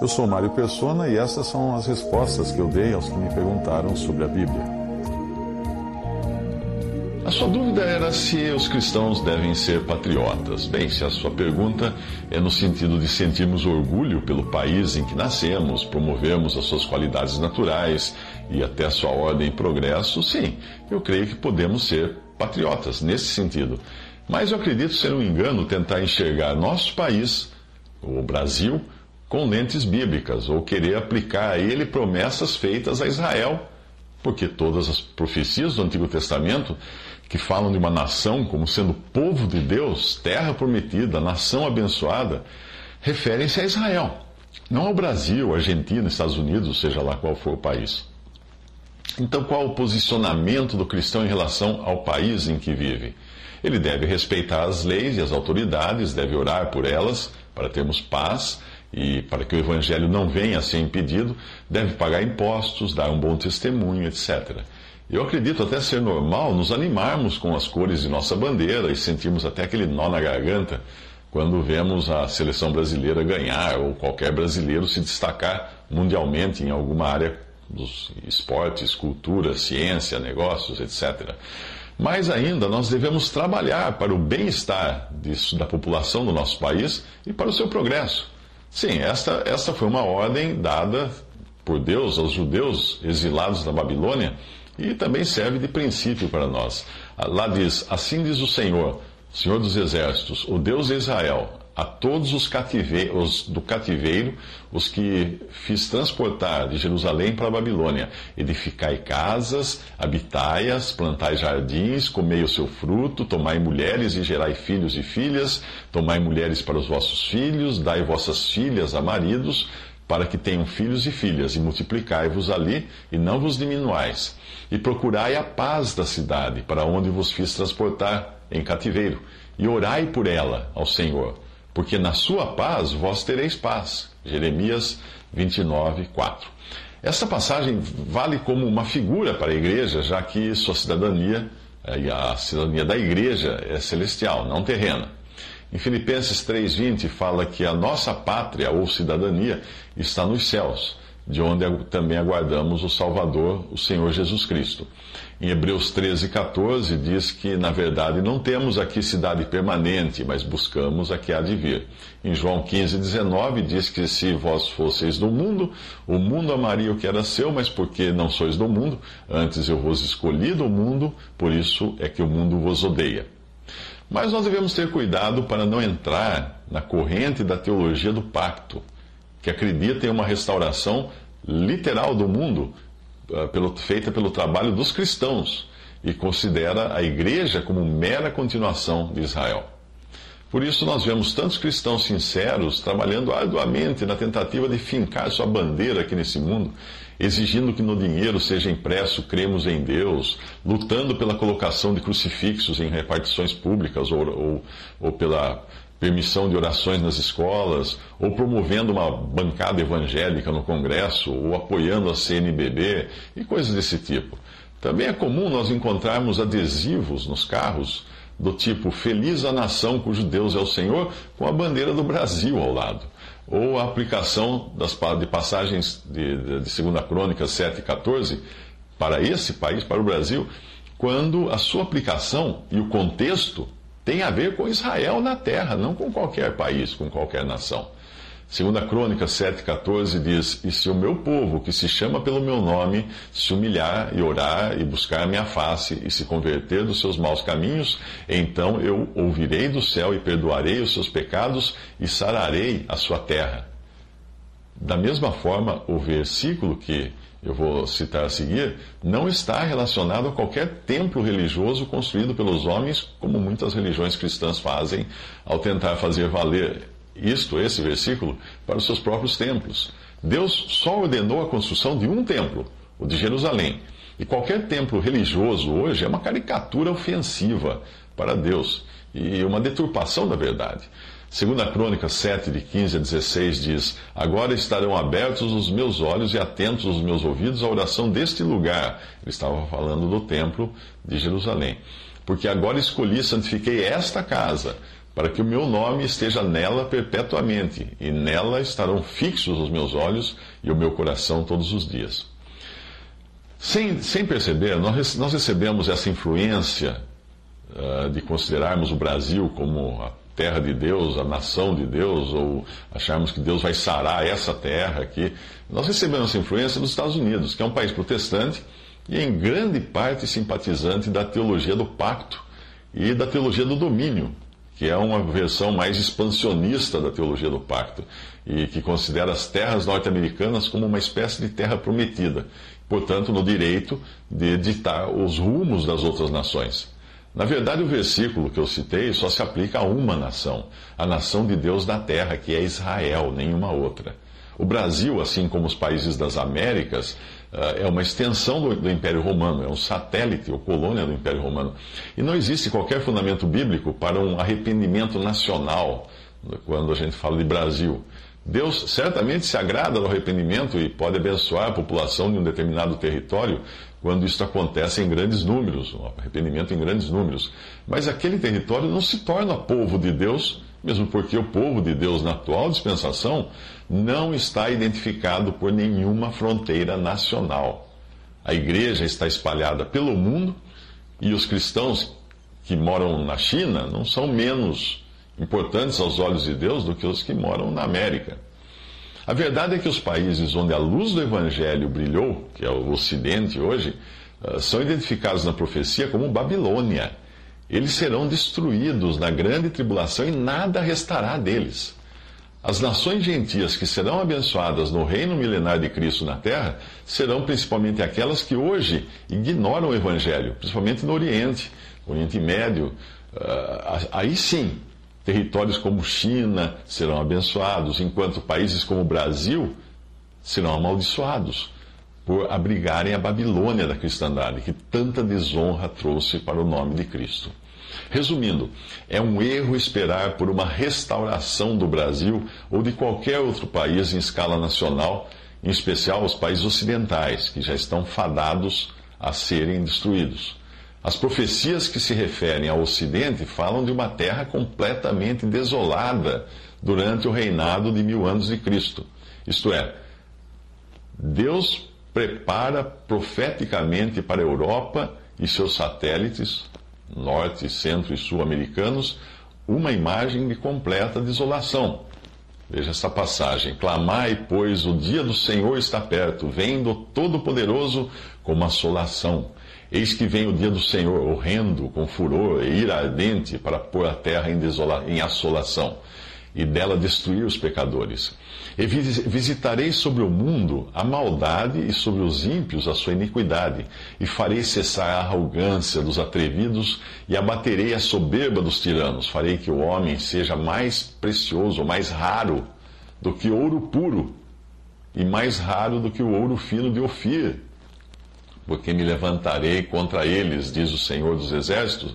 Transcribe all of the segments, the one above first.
Eu sou Mário Persona e essas são as respostas que eu dei aos que me perguntaram sobre a Bíblia. A sua dúvida era se os cristãos devem ser patriotas. Bem, se a sua pergunta é no sentido de sentirmos orgulho pelo país em que nascemos, promovermos as suas qualidades naturais e até a sua ordem e progresso, sim, eu creio que podemos ser patriotas nesse sentido. Mas eu acredito ser um engano tentar enxergar nosso país, o Brasil, com lentes bíblicas ou querer aplicar a ele promessas feitas a Israel, porque todas as profecias do Antigo Testamento que falam de uma nação como sendo povo de Deus, terra prometida, nação abençoada, referem-se a Israel, não ao Brasil, Argentina, Estados Unidos, seja lá qual for o país. Então, qual o posicionamento do cristão em relação ao país em que vive? Ele deve respeitar as leis e as autoridades, deve orar por elas para termos paz e para que o evangelho não venha a ser impedido, deve pagar impostos, dar um bom testemunho, etc. Eu acredito até ser normal nos animarmos com as cores de nossa bandeira e sentirmos até aquele nó na garganta quando vemos a seleção brasileira ganhar ou qualquer brasileiro se destacar mundialmente em alguma área dos esportes, cultura, ciência, negócios, etc. Mais ainda, nós devemos trabalhar para o bem-estar da população do nosso país e para o seu progresso. Sim, esta, esta foi uma ordem dada por Deus aos judeus exilados da Babilônia e também serve de princípio para nós. Lá diz: Assim diz o Senhor, Senhor dos Exércitos, o Deus de Israel, a todos os, cativeiros do cativeiro, os que fiz transportar de Jerusalém para a Babilônia. Edificai casas, habitai-as, plantai jardins, comei o seu fruto, tomai mulheres e gerai filhos e filhas, tomai mulheres para os vossos filhos, dai vossas filhas a maridos, para que tenham filhos e filhas, e multiplicai-vos ali, e não vos diminuais. E procurai a paz da cidade, para onde vos fiz transportar em cativeiro, e orai por ela ao Senhor, porque na sua paz vós tereis paz. Jeremias 29, 4. Esta passagem vale como uma figura para a igreja, já que sua cidadania, eh, a cidadania da igreja, é celestial, não terrena. Em Filipenses 3,20 fala que a nossa pátria ou cidadania está nos céus, de onde também aguardamos o Salvador, o Senhor Jesus Cristo. Em Hebreus 13,14 diz que, na verdade, não temos aqui cidade permanente, mas buscamos a que há de vir. Em João 15,19 diz que se vós fosseis do mundo, o mundo amaria o que era seu, mas porque não sois do mundo, antes eu vos escolhi do mundo, por isso é que o mundo vos odeia. Mas nós devemos ter cuidado para não entrar na corrente da teologia do pacto, que acredita em uma restauração literal do mundo uh, pelo, feita pelo trabalho dos cristãos e considera a igreja como mera continuação de Israel. Por isso, nós vemos tantos cristãos sinceros trabalhando arduamente na tentativa de fincar sua bandeira aqui nesse mundo, exigindo que no dinheiro seja impresso cremos em Deus, lutando pela colocação de crucifixos em repartições públicas ou, ou, ou pela permissão de orações nas escolas, ou promovendo uma bancada evangélica no Congresso, ou apoiando a CNBB e coisas desse tipo. Também é comum nós encontrarmos adesivos nos carros do tipo Feliz a nação cujo Deus é o Senhor, com a bandeira do Brasil ao lado. Ou a aplicação das, de passagens de, de, de 2 Crônicas 7 e 14 para esse país, para o Brasil, quando a sua aplicação e o contexto tem a ver com Israel na terra, não com qualquer país, com qualquer nação. Segunda Crônica 7,14 diz, E se o meu povo, que se chama pelo meu nome, se humilhar e orar e buscar a minha face e se converter dos seus maus caminhos, então eu ouvirei do céu e perdoarei os seus pecados e sararei a sua terra. Da mesma forma, o versículo que eu vou citar a seguir, não está relacionado a qualquer templo religioso construído pelos homens, como muitas religiões cristãs fazem ao tentar fazer valer isto, esse versículo, para os seus próprios templos. Deus só ordenou a construção de um templo, o de Jerusalém. E qualquer templo religioso hoje é uma caricatura ofensiva para Deus e uma deturpação da verdade. Segunda Crônica 7, de 15 a 16, diz, Agora estarão abertos os meus olhos e atentos os meus ouvidos à oração deste lugar. Ele estava falando do templo de Jerusalém. Porque agora escolhi e santifiquei esta casa, para que o meu nome esteja nela perpetuamente, e nela estarão fixos os meus olhos e o meu coração todos os dias. Sem, sem perceber, nós, nós recebemos essa influência uh, de considerarmos o Brasil como a terra de Deus, a nação de Deus, ou acharmos que Deus vai sarar essa terra aqui. Nós recebemos essa influência dos Estados Unidos, que é um país protestante e em grande parte simpatizante da teologia do pacto e da teologia do domínio, que é uma versão mais expansionista da teologia do pacto e que considera as terras norte-americanas como uma espécie de terra prometida, portanto, no direito de ditar os rumos das outras nações. Na verdade, o versículo que eu citei só se aplica a uma nação, a nação de Deus da terra, que é Israel, nenhuma outra. O Brasil, assim como os países das Américas, eh, é uma extensão do, Império Romano, é um satélite ou colônia do Império Romano. E não existe qualquer fundamento bíblico para um arrependimento nacional quando a gente fala de Brasil. Deus certamente se agrada do arrependimento e pode abençoar a população de um determinado território quando isso acontece em grandes números, um arrependimento em grandes números. Mas aquele território não se torna povo de Deus, mesmo porque o povo de Deus na atual dispensação não está identificado por nenhuma fronteira nacional. A igreja está espalhada pelo mundo e os cristãos que moram na China não são menos importantes aos olhos de Deus do que os que moram na América. A verdade é que os países onde a luz do Evangelho brilhou, que é o Ocidente hoje, ah, são identificados na profecia como Babilônia. Eles serão destruídos na grande tribulação e nada restará deles. As nações gentias que serão abençoadas no reino milenar de Cristo na terra serão principalmente aquelas que hoje ignoram o Evangelho, principalmente no Oriente, Oriente Médio. Ah, aí sim, Territórios como China serão abençoados, enquanto países como o Brasil serão amaldiçoados por abrigarem a Babilônia da cristandade, que tanta desonra trouxe para o nome de Cristo. Resumindo, é um erro esperar por uma restauração do Brasil ou de qualquer outro país em escala nacional, em especial os países ocidentais, que já estão fadados a serem destruídos. As profecias que se referem ao Ocidente falam de uma terra completamente desolada durante o reinado de mil anos de Cristo. Isto é, Deus prepara profeticamente para a Europa e seus satélites, norte, centro e sul-americanos, uma imagem de completa desolação. Veja essa passagem. Clamai, pois, o dia do Senhor está perto, vem do Todo-Poderoso como assolação Eis que vem o dia do Senhor, horrendo, com furor e ira ardente, para pôr a terra em, desola, em assolação, e dela destruir os pecadores. E visitarei sobre o mundo a maldade e sobre os ímpios a sua iniquidade, e farei cessar a arrogância dos atrevidos, e abaterei a soberba dos tiranos. Farei que o homem seja mais precioso, mais raro do que ouro puro, e mais raro do que o ouro fino de Ofir porque me levantarei contra eles, diz o Senhor dos Exércitos,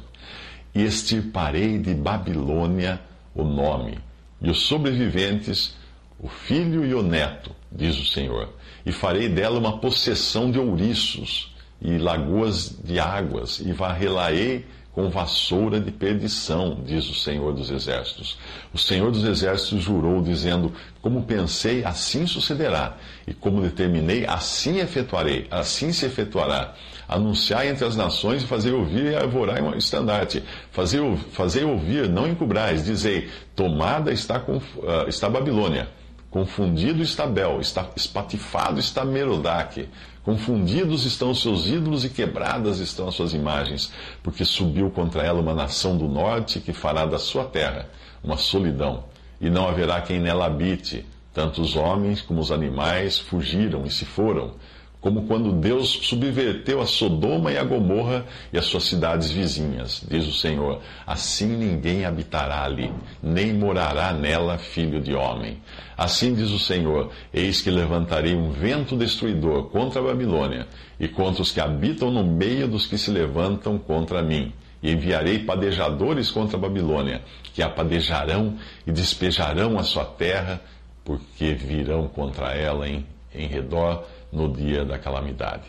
e extirparei de Babilônia o nome, e os sobreviventes, o filho e o neto, diz o Senhor, e farei dela uma possessão de ouriços e lagoas de águas, e varrê-la-ei com vassoura de perdição, diz o Senhor dos Exércitos. O Senhor dos Exércitos jurou, dizendo: Como pensei, assim sucederá, e como determinei, assim efetuarei, assim se efetuará. Anunciai entre as nações e fazer ouvir e arvorai um estandarte. Fazer, fazer ouvir, não encubrais, dizei: Tomada está, com, uh, está Babilônia Confundido está Bel, está espatifado está Merodach. Confundidos estão os seus ídolos e quebradas estão as suas imagens, porque subiu contra ela uma nação do norte que fará da sua terra uma solidão, e não haverá quem nela habite. Tanto os homens como os animais fugiram e se foram. Como quando Deus subverteu a Sodoma e a Gomorra e as suas cidades vizinhas. Diz o Senhor: Assim ninguém habitará ali, nem morará nela filho de homem. Assim diz o Senhor: Eis que levantarei um vento destruidor contra a Babilônia e contra os que habitam no meio dos que se levantam contra mim. E enviarei padejadores contra a Babilônia, que a padejarão e despejarão a sua terra, porque virão contra ela em, em redor no dia da calamidade.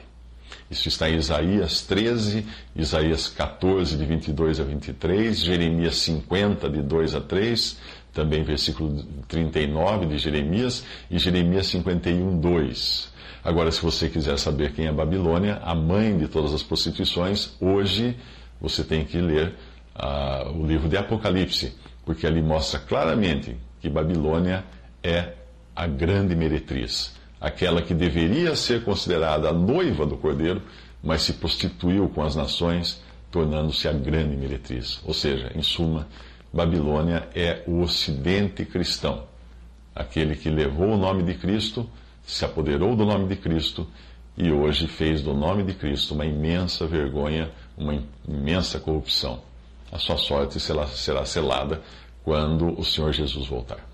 Isso está em Isaías 13, Isaías 14, de 22 a 23, Jeremias 50, de 2 a 3, também versículo 39 de Jeremias, e Jeremias 51, 2. Agora, se você quiser saber quem é Babilônia, a mãe de todas as prostituições, hoje você tem que ler uh, o livro de Apocalipse, porque ali mostra claramente que Babilônia é a grande meretriz aquela que deveria ser considerada a noiva do cordeiro, mas se prostituiu com as nações, tornando-se a grande meretriz. Ou seja, em suma, Babilônia é o ocidente cristão, aquele que levou o nome de Cristo, se apoderou do nome de Cristo e hoje fez do nome de Cristo uma imensa vergonha, uma imensa corrupção. A sua sorte será selada quando o Senhor Jesus voltar.